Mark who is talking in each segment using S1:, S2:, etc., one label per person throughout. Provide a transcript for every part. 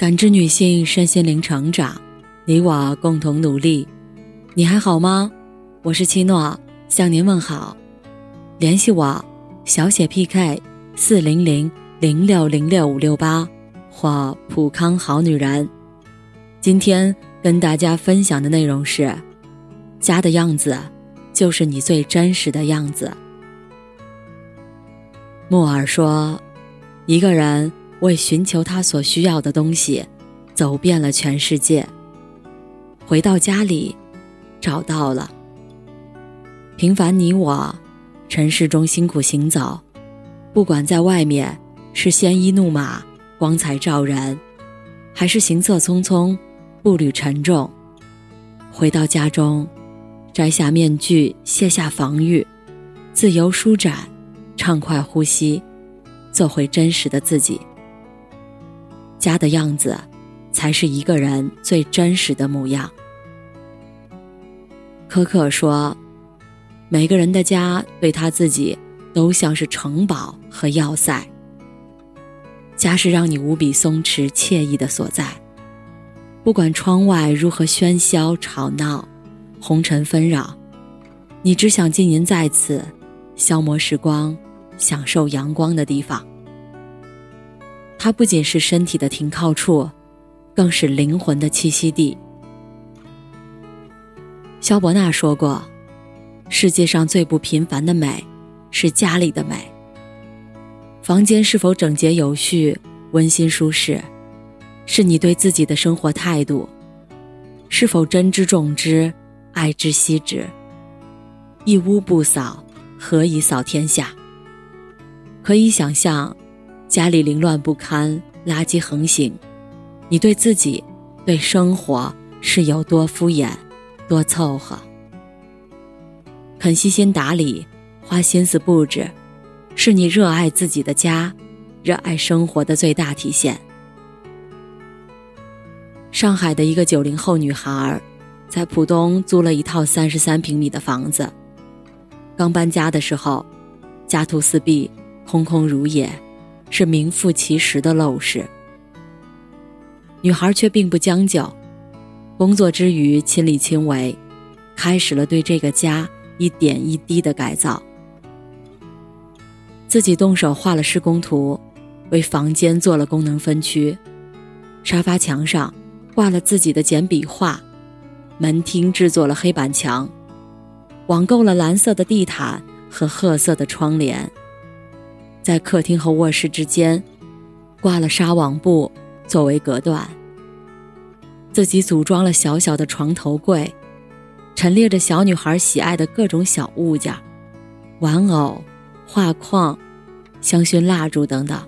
S1: 感知女性身心灵成长，你我共同努力。你还好吗？我是七诺，向您问好。联系我，小写 PK 四零零零六零六五六八或普康好女人。今天跟大家分享的内容是：家的样子，就是你最真实的样子。木耳说，一个人。为寻求他所需要的东西，走遍了全世界。回到家里，找到了。平凡你我，尘世中辛苦行走，不管在外面是鲜衣怒马、光彩照人，还是行色匆匆、步履沉重，回到家中，摘下面具，卸下防御，自由舒展，畅快呼吸，做回真实的自己。家的样子，才是一个人最真实的模样。可可说：“每个人的家对他自己都像是城堡和要塞。家是让你无比松弛惬意的所在，不管窗外如何喧嚣吵闹、红尘纷扰，你只想浸淫在此，消磨时光，享受阳光的地方。”它不仅是身体的停靠处，更是灵魂的栖息地。肖伯纳说过：“世界上最不平凡的美，是家里的美。房间是否整洁有序、温馨舒适，是你对自己的生活态度；是否珍之重之、爱之惜之。一屋不扫，何以扫天下？可以想象。”家里凌乱不堪，垃圾横行，你对自己、对生活是有多敷衍、多凑合？肯细心打理、花心思布置，是你热爱自己的家、热爱生活的最大体现。上海的一个九零后女孩，在浦东租了一套三十三平米的房子，刚搬家的时候，家徒四壁，空空如也。是名副其实的陋室。女孩却并不将就，工作之余亲力亲为，开始了对这个家一点一滴的改造。自己动手画了施工图，为房间做了功能分区，沙发墙上挂了自己的简笔画，门厅制作了黑板墙，网购了蓝色的地毯和褐色的窗帘。在客厅和卧室之间，挂了纱网布作为隔断。自己组装了小小的床头柜，陈列着小女孩喜爱的各种小物件，玩偶、画框、香薰蜡烛等等。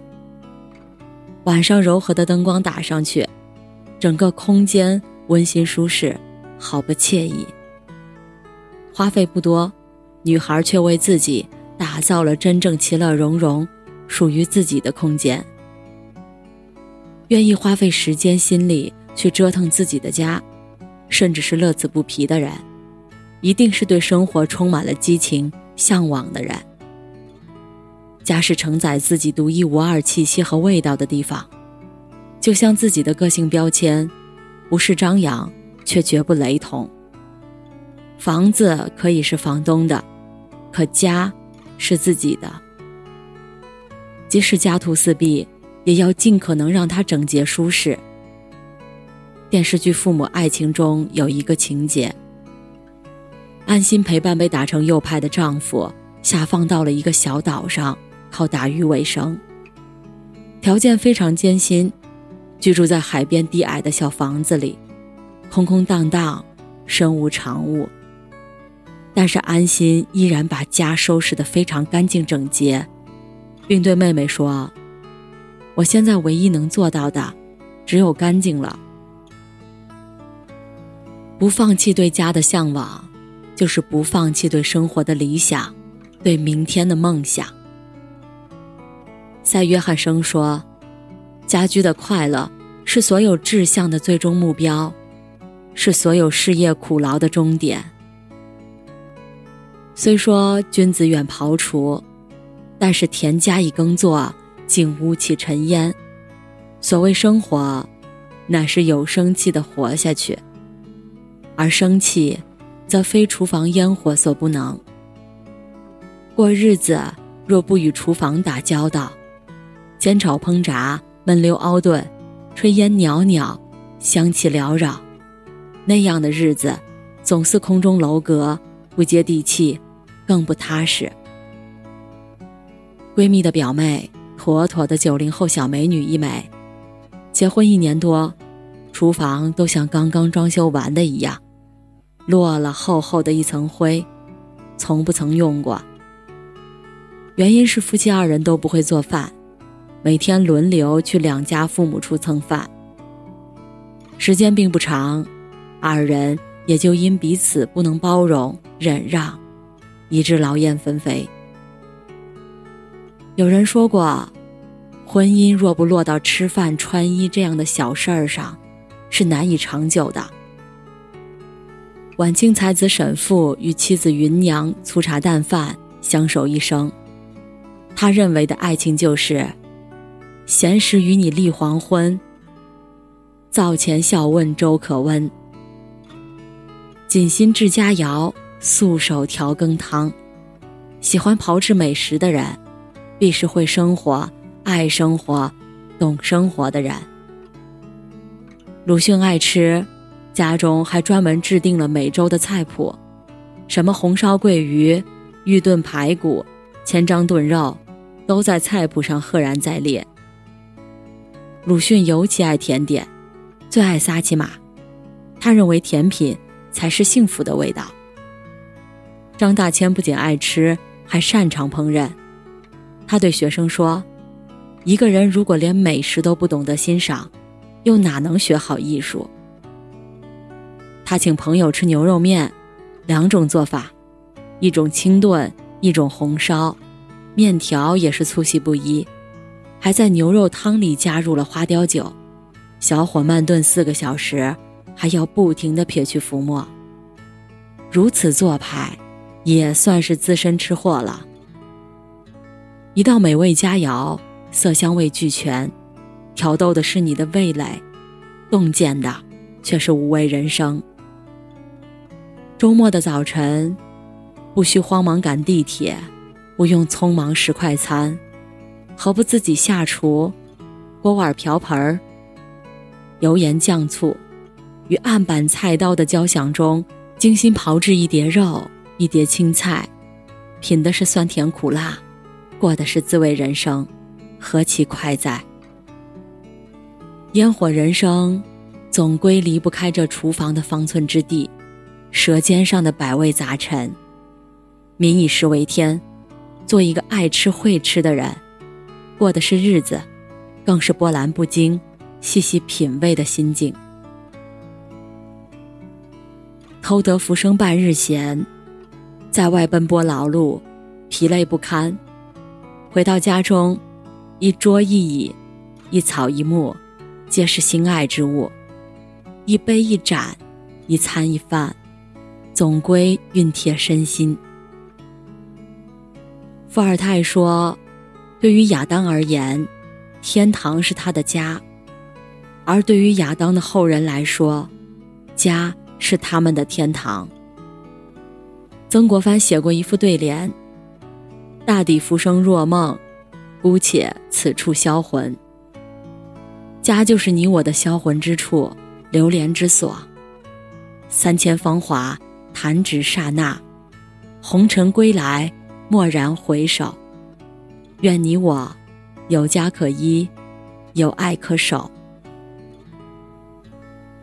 S1: 晚上柔和的灯光打上去，整个空间温馨舒适，好不惬意。花费不多，女孩却为自己。打造了真正其乐融融、属于自己的空间。愿意花费时间心力去折腾自己的家，甚至是乐此不疲的人，一定是对生活充满了激情、向往的人。家是承载自己独一无二气息和味道的地方，就像自己的个性标签，不是张扬，却绝不雷同。房子可以是房东的，可家。是自己的，即使家徒四壁，也要尽可能让它整洁舒适。电视剧《父母爱情》中有一个情节：安心陪伴被打成右派的丈夫下放到了一个小岛上，靠打鱼为生，条件非常艰辛，居住在海边低矮的小房子里，空空荡荡，身无长物。但是安心依然把家收拾得非常干净整洁，并对妹妹说：“我现在唯一能做到的，只有干净了。不放弃对家的向往，就是不放弃对生活的理想，对明天的梦想。”赛约翰生说：“家居的快乐是所有志向的最终目标，是所有事业苦劳的终点。”虽说君子远庖厨，但是田家一耕作，竟污气尘烟。所谓生活，乃是有生气的活下去，而生气，则非厨房烟火所不能。过日子若不与厨房打交道，煎炒烹炸、焖溜熬炖、炊烟袅袅、香气缭绕，那样的日子，总似空中楼阁，不接地气，更不踏实。闺蜜的表妹，妥妥的九零后小美女一枚，结婚一年多，厨房都像刚刚装修完的一样，落了厚厚的一层灰，从不曾用过。原因是夫妻二人都不会做饭，每天轮流去两家父母处蹭饭。时间并不长，二人也就因彼此不能包容忍让，以致劳燕分飞。有人说过，婚姻若不落到吃饭穿衣这样的小事儿上，是难以长久的。晚清才子沈复与妻子芸娘粗茶淡饭相守一生。他认为的爱情就是：闲时与你立黄昏，灶前笑问粥可温。锦心制佳肴，素手调羹汤。喜欢炮制美食的人，必是会生活、爱生活、懂生活的人。鲁迅爱吃，家中还专门制定了每周的菜谱，什么红烧桂鱼、玉炖排骨、千张炖肉。都在菜谱上赫然在列。鲁迅尤其爱甜点，最爱萨琪玛，他认为甜品才是幸福的味道。张大千不仅爱吃，还擅长烹饪。他对学生说：“一个人如果连美食都不懂得欣赏，又哪能学好艺术？”他请朋友吃牛肉面，两种做法，一种清炖，一种红烧。面条也是粗细不一，还在牛肉汤里加入了花雕酒，小火慢炖四个小时，还要不停地撇去浮沫。如此做派，也算是资深吃货了。一道美味佳肴，色香味俱全，挑逗的是你的味蕾，洞见的却是五味人生。周末的早晨，不需慌忙赶地铁。不用匆忙食快餐，何不自己下厨，锅碗瓢盆，油盐酱醋，与案板菜刀的交响中，精心炮制一碟肉，一碟青菜，品的是酸甜苦辣，过的是滋味人生，何其快哉！烟火人生，总归离不开这厨房的方寸之地，舌尖上的百味杂陈。民以食为天。做一个爱吃会吃的人，过的是日子，更是波澜不惊、细细品味的心境。偷得浮生半日闲，在外奔波劳碌，疲累不堪。回到家中，一桌一椅，一草一木，皆是心爱之物；一杯一盏，一餐一饭，总归熨贴身心。伏尔泰说：“对于亚当而言，天堂是他的家；而对于亚当的后人来说，家是他们的天堂。”曾国藩写过一副对联：“大抵浮生若梦，姑且此处销魂。”家就是你我的销魂之处，流连之所。三千芳华，弹指刹那；红尘归来。蓦然回首，愿你我有家可依，有爱可守。